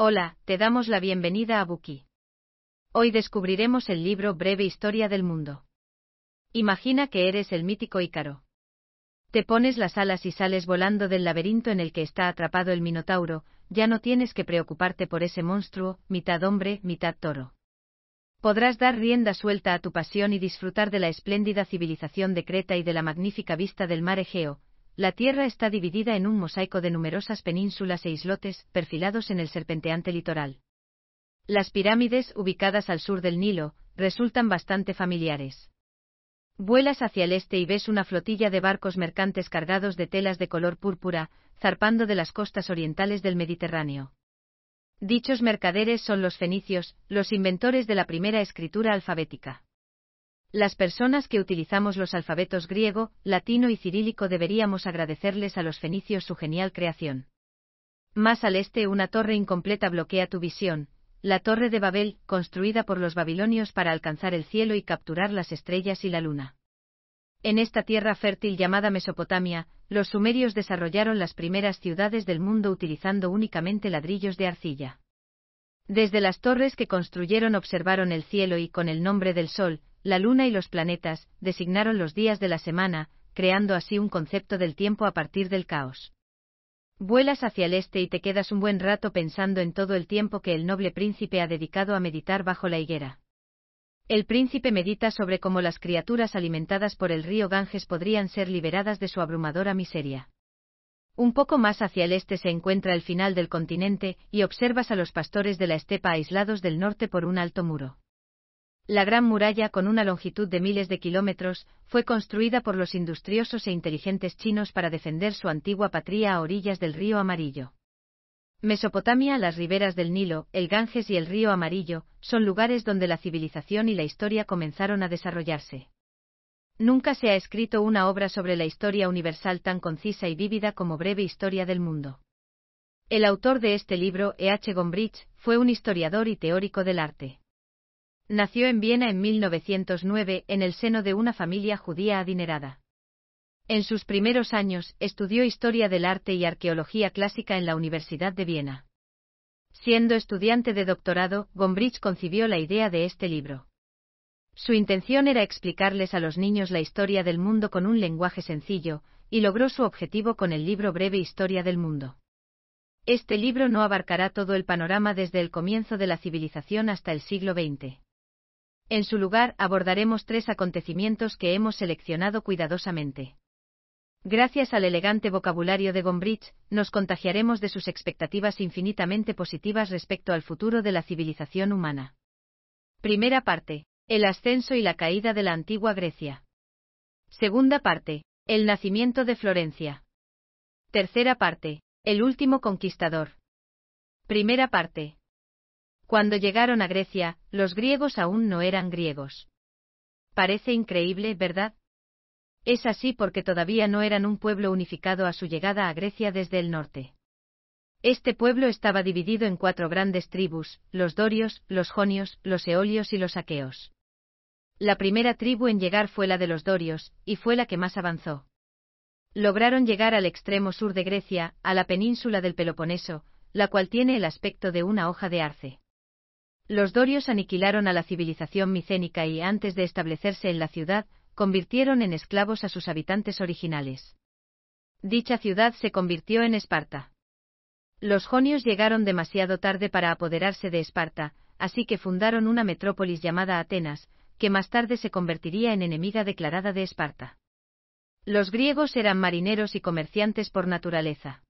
Hola, te damos la bienvenida a Buki. Hoy descubriremos el libro Breve Historia del Mundo. Imagina que eres el mítico Ícaro. Te pones las alas y sales volando del laberinto en el que está atrapado el Minotauro, ya no tienes que preocuparte por ese monstruo, mitad hombre, mitad toro. Podrás dar rienda suelta a tu pasión y disfrutar de la espléndida civilización de Creta y de la magnífica vista del mar Egeo, la Tierra está dividida en un mosaico de numerosas penínsulas e islotes, perfilados en el serpenteante litoral. Las pirámides, ubicadas al sur del Nilo, resultan bastante familiares. Vuelas hacia el este y ves una flotilla de barcos mercantes cargados de telas de color púrpura, zarpando de las costas orientales del Mediterráneo. Dichos mercaderes son los fenicios, los inventores de la primera escritura alfabética. Las personas que utilizamos los alfabetos griego, latino y cirílico deberíamos agradecerles a los fenicios su genial creación. Más al este una torre incompleta bloquea tu visión, la torre de Babel, construida por los babilonios para alcanzar el cielo y capturar las estrellas y la luna. En esta tierra fértil llamada Mesopotamia, los sumerios desarrollaron las primeras ciudades del mundo utilizando únicamente ladrillos de arcilla. Desde las torres que construyeron observaron el cielo y con el nombre del sol, la luna y los planetas, designaron los días de la semana, creando así un concepto del tiempo a partir del caos. Vuelas hacia el este y te quedas un buen rato pensando en todo el tiempo que el noble príncipe ha dedicado a meditar bajo la higuera. El príncipe medita sobre cómo las criaturas alimentadas por el río Ganges podrían ser liberadas de su abrumadora miseria. Un poco más hacia el este se encuentra el final del continente, y observas a los pastores de la estepa aislados del norte por un alto muro. La Gran Muralla, con una longitud de miles de kilómetros, fue construida por los industriosos e inteligentes chinos para defender su antigua patria a orillas del río Amarillo. Mesopotamia, las riberas del Nilo, el Ganges y el río Amarillo, son lugares donde la civilización y la historia comenzaron a desarrollarse. Nunca se ha escrito una obra sobre la historia universal tan concisa y vívida como Breve Historia del Mundo. El autor de este libro, E. H. Gombrich, fue un historiador y teórico del arte. Nació en Viena en 1909 en el seno de una familia judía adinerada. En sus primeros años, estudió historia del arte y arqueología clásica en la Universidad de Viena. Siendo estudiante de doctorado, Gombrich concibió la idea de este libro. Su intención era explicarles a los niños la historia del mundo con un lenguaje sencillo, y logró su objetivo con el libro Breve Historia del Mundo. Este libro no abarcará todo el panorama desde el comienzo de la civilización hasta el siglo XX. En su lugar abordaremos tres acontecimientos que hemos seleccionado cuidadosamente. Gracias al elegante vocabulario de Gombrich, nos contagiaremos de sus expectativas infinitamente positivas respecto al futuro de la civilización humana. Primera parte. El ascenso y la caída de la antigua Grecia. Segunda parte. El nacimiento de Florencia. Tercera parte. El último conquistador. Primera parte. Cuando llegaron a Grecia, los griegos aún no eran griegos. Parece increíble, ¿verdad? Es así porque todavía no eran un pueblo unificado a su llegada a Grecia desde el norte. Este pueblo estaba dividido en cuatro grandes tribus, los dorios, los jonios, los eolios y los aqueos. La primera tribu en llegar fue la de los dorios, y fue la que más avanzó. Lograron llegar al extremo sur de Grecia, a la península del Peloponeso, la cual tiene el aspecto de una hoja de arce. Los dorios aniquilaron a la civilización micénica y, antes de establecerse en la ciudad, convirtieron en esclavos a sus habitantes originales. Dicha ciudad se convirtió en Esparta. Los jonios llegaron demasiado tarde para apoderarse de Esparta, así que fundaron una metrópolis llamada Atenas, que más tarde se convertiría en enemiga declarada de Esparta. Los griegos eran marineros y comerciantes por naturaleza.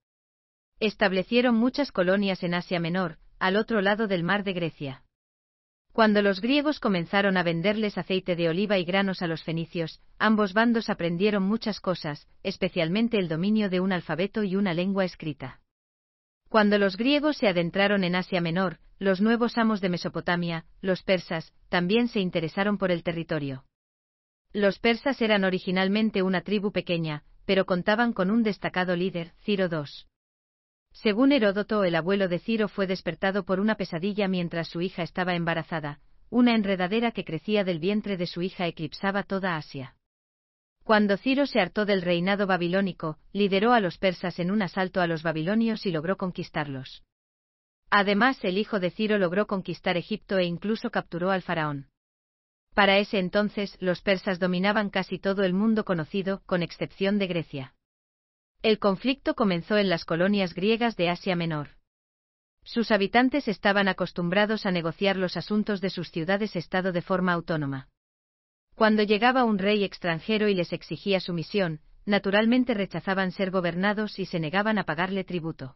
Establecieron muchas colonias en Asia Menor, al otro lado del mar de Grecia. Cuando los griegos comenzaron a venderles aceite de oliva y granos a los fenicios, ambos bandos aprendieron muchas cosas, especialmente el dominio de un alfabeto y una lengua escrita. Cuando los griegos se adentraron en Asia Menor, los nuevos amos de Mesopotamia, los persas, también se interesaron por el territorio. Los persas eran originalmente una tribu pequeña, pero contaban con un destacado líder, Ciro II. Según Heródoto, el abuelo de Ciro fue despertado por una pesadilla mientras su hija estaba embarazada, una enredadera que crecía del vientre de su hija eclipsaba toda Asia. Cuando Ciro se hartó del reinado babilónico, lideró a los persas en un asalto a los babilonios y logró conquistarlos. Además, el hijo de Ciro logró conquistar Egipto e incluso capturó al faraón. Para ese entonces, los persas dominaban casi todo el mundo conocido, con excepción de Grecia. El conflicto comenzó en las colonias griegas de Asia Menor. Sus habitantes estaban acostumbrados a negociar los asuntos de sus ciudades-estado de forma autónoma. Cuando llegaba un rey extranjero y les exigía sumisión, naturalmente rechazaban ser gobernados y se negaban a pagarle tributo.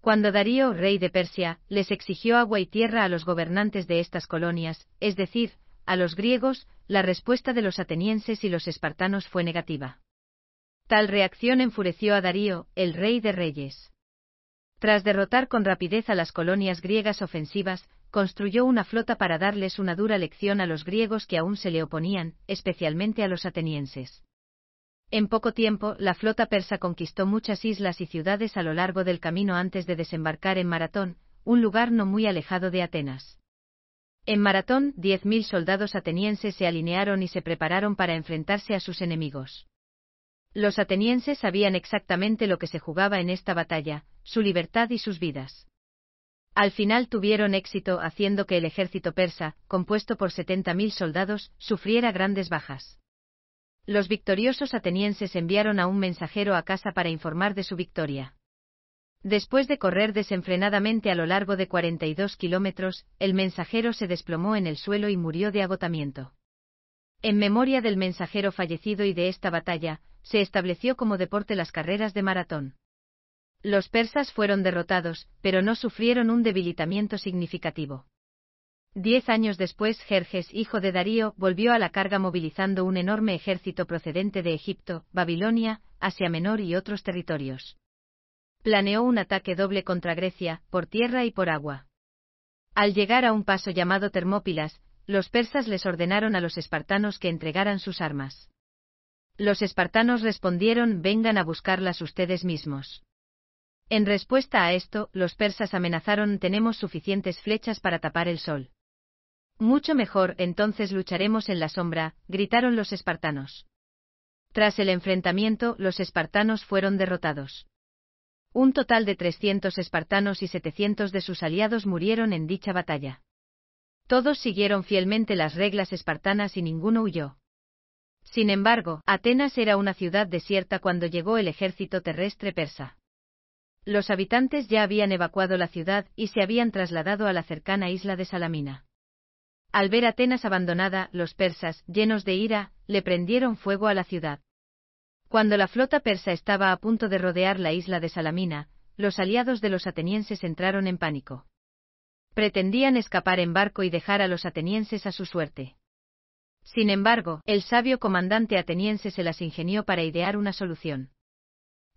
Cuando Darío, rey de Persia, les exigió agua y tierra a los gobernantes de estas colonias, es decir, a los griegos, la respuesta de los atenienses y los espartanos fue negativa. Tal reacción enfureció a Darío, el rey de reyes. Tras derrotar con rapidez a las colonias griegas ofensivas, construyó una flota para darles una dura lección a los griegos que aún se le oponían, especialmente a los atenienses. En poco tiempo, la flota persa conquistó muchas islas y ciudades a lo largo del camino antes de desembarcar en Maratón, un lugar no muy alejado de Atenas. En Maratón, 10.000 soldados atenienses se alinearon y se prepararon para enfrentarse a sus enemigos. Los atenienses sabían exactamente lo que se jugaba en esta batalla, su libertad y sus vidas. Al final tuvieron éxito haciendo que el ejército persa, compuesto por 70.000 soldados, sufriera grandes bajas. Los victoriosos atenienses enviaron a un mensajero a casa para informar de su victoria. Después de correr desenfrenadamente a lo largo de 42 kilómetros, el mensajero se desplomó en el suelo y murió de agotamiento. En memoria del mensajero fallecido y de esta batalla, se estableció como deporte las carreras de maratón. Los persas fueron derrotados, pero no sufrieron un debilitamiento significativo. Diez años después, Jerjes, hijo de Darío, volvió a la carga movilizando un enorme ejército procedente de Egipto, Babilonia, Asia Menor y otros territorios planeó un ataque doble contra Grecia, por tierra y por agua. Al llegar a un paso llamado Termópilas, los persas les ordenaron a los espartanos que entregaran sus armas. Los espartanos respondieron vengan a buscarlas ustedes mismos. En respuesta a esto, los persas amenazaron tenemos suficientes flechas para tapar el sol. Mucho mejor, entonces lucharemos en la sombra, gritaron los espartanos. Tras el enfrentamiento, los espartanos fueron derrotados. Un total de 300 espartanos y 700 de sus aliados murieron en dicha batalla. Todos siguieron fielmente las reglas espartanas y ninguno huyó. Sin embargo, Atenas era una ciudad desierta cuando llegó el ejército terrestre persa. Los habitantes ya habían evacuado la ciudad y se habían trasladado a la cercana isla de Salamina. Al ver Atenas abandonada, los persas, llenos de ira, le prendieron fuego a la ciudad. Cuando la flota persa estaba a punto de rodear la isla de Salamina, los aliados de los atenienses entraron en pánico. Pretendían escapar en barco y dejar a los atenienses a su suerte. Sin embargo, el sabio comandante ateniense se las ingenió para idear una solución.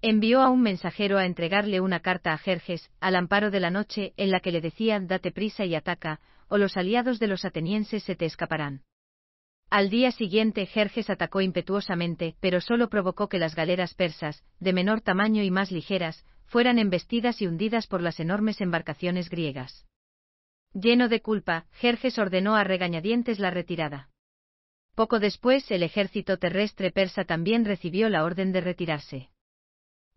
Envió a un mensajero a entregarle una carta a Jerjes, al amparo de la noche, en la que le decía date prisa y ataca, o los aliados de los atenienses se te escaparán. Al día siguiente Jerjes atacó impetuosamente, pero solo provocó que las galeras persas, de menor tamaño y más ligeras, fueran embestidas y hundidas por las enormes embarcaciones griegas. Lleno de culpa, Jerjes ordenó a regañadientes la retirada. Poco después el ejército terrestre persa también recibió la orden de retirarse.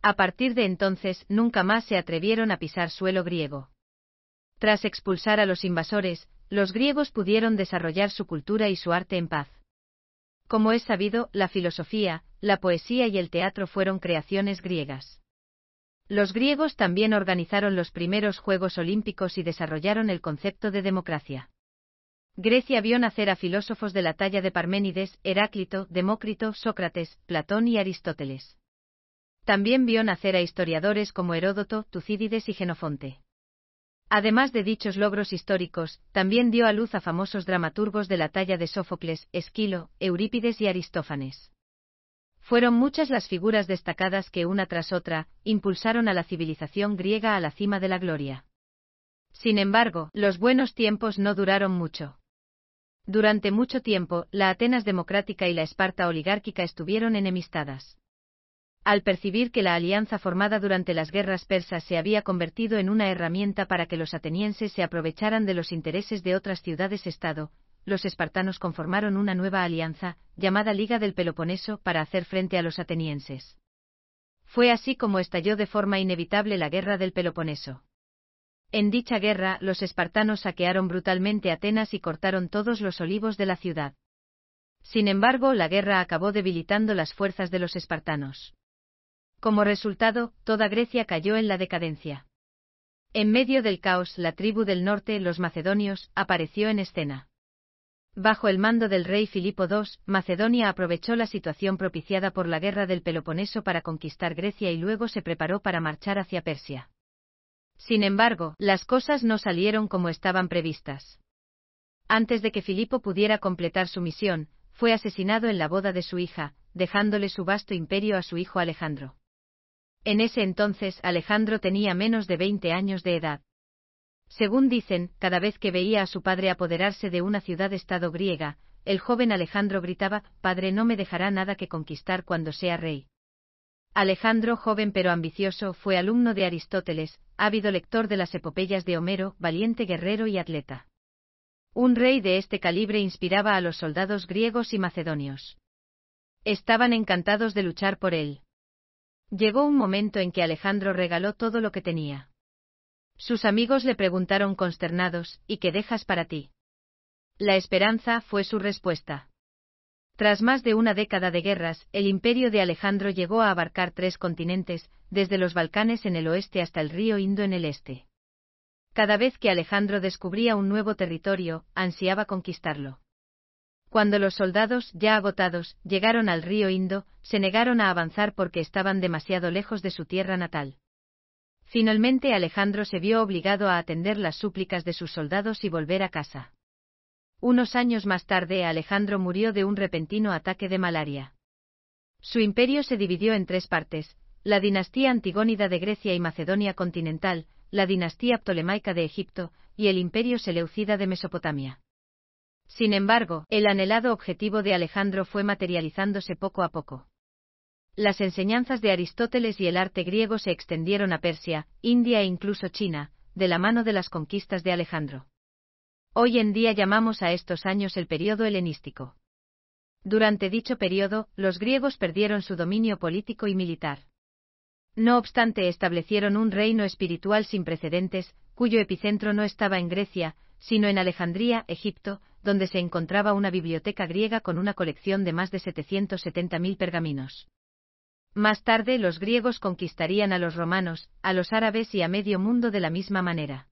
A partir de entonces nunca más se atrevieron a pisar suelo griego. Tras expulsar a los invasores, los griegos pudieron desarrollar su cultura y su arte en paz. Como es sabido, la filosofía, la poesía y el teatro fueron creaciones griegas. Los griegos también organizaron los primeros Juegos Olímpicos y desarrollaron el concepto de democracia. Grecia vio nacer a filósofos de la talla de Parménides, Heráclito, Demócrito, Sócrates, Platón y Aristóteles. También vio nacer a historiadores como Heródoto, Tucídides y Genofonte. Además de dichos logros históricos, también dio a luz a famosos dramaturgos de la talla de Sófocles, Esquilo, Eurípides y Aristófanes. Fueron muchas las figuras destacadas que una tras otra, impulsaron a la civilización griega a la cima de la gloria. Sin embargo, los buenos tiempos no duraron mucho. Durante mucho tiempo, la Atenas democrática y la Esparta oligárquica estuvieron enemistadas. Al percibir que la alianza formada durante las guerras persas se había convertido en una herramienta para que los atenienses se aprovecharan de los intereses de otras ciudades-estado, los espartanos conformaron una nueva alianza, llamada Liga del Peloponeso, para hacer frente a los atenienses. Fue así como estalló de forma inevitable la guerra del Peloponeso. En dicha guerra, los espartanos saquearon brutalmente Atenas y cortaron todos los olivos de la ciudad. Sin embargo, la guerra acabó debilitando las fuerzas de los espartanos. Como resultado, toda Grecia cayó en la decadencia. En medio del caos, la tribu del norte, los macedonios, apareció en escena. Bajo el mando del rey Filipo II, Macedonia aprovechó la situación propiciada por la guerra del Peloponeso para conquistar Grecia y luego se preparó para marchar hacia Persia. Sin embargo, las cosas no salieron como estaban previstas. Antes de que Filipo pudiera completar su misión, fue asesinado en la boda de su hija, dejándole su vasto imperio a su hijo Alejandro. En ese entonces Alejandro tenía menos de 20 años de edad. Según dicen, cada vez que veía a su padre apoderarse de una ciudad-estado griega, el joven Alejandro gritaba, Padre no me dejará nada que conquistar cuando sea rey. Alejandro, joven pero ambicioso, fue alumno de Aristóteles, ávido lector de las epopeyas de Homero, valiente guerrero y atleta. Un rey de este calibre inspiraba a los soldados griegos y macedonios. Estaban encantados de luchar por él. Llegó un momento en que Alejandro regaló todo lo que tenía. Sus amigos le preguntaron consternados, ¿y qué dejas para ti? La esperanza fue su respuesta. Tras más de una década de guerras, el imperio de Alejandro llegó a abarcar tres continentes, desde los Balcanes en el oeste hasta el río Indo en el este. Cada vez que Alejandro descubría un nuevo territorio, ansiaba conquistarlo. Cuando los soldados, ya agotados, llegaron al río Indo, se negaron a avanzar porque estaban demasiado lejos de su tierra natal. Finalmente Alejandro se vio obligado a atender las súplicas de sus soldados y volver a casa. Unos años más tarde Alejandro murió de un repentino ataque de malaria. Su imperio se dividió en tres partes, la dinastía antigónida de Grecia y Macedonia continental, la dinastía ptolemaica de Egipto, y el imperio seleucida de Mesopotamia. Sin embargo, el anhelado objetivo de Alejandro fue materializándose poco a poco. Las enseñanzas de Aristóteles y el arte griego se extendieron a Persia, India e incluso China, de la mano de las conquistas de Alejandro. Hoy en día llamamos a estos años el periodo helenístico. Durante dicho periodo, los griegos perdieron su dominio político y militar. No obstante, establecieron un reino espiritual sin precedentes, cuyo epicentro no estaba en Grecia, sino en Alejandría, Egipto, donde se encontraba una biblioteca griega con una colección de más de 770.000 pergaminos. Más tarde los griegos conquistarían a los romanos, a los árabes y a medio mundo de la misma manera.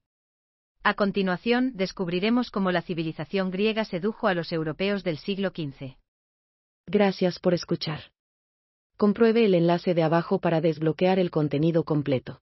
A continuación, descubriremos cómo la civilización griega sedujo a los europeos del siglo XV. Gracias por escuchar. Compruebe el enlace de abajo para desbloquear el contenido completo.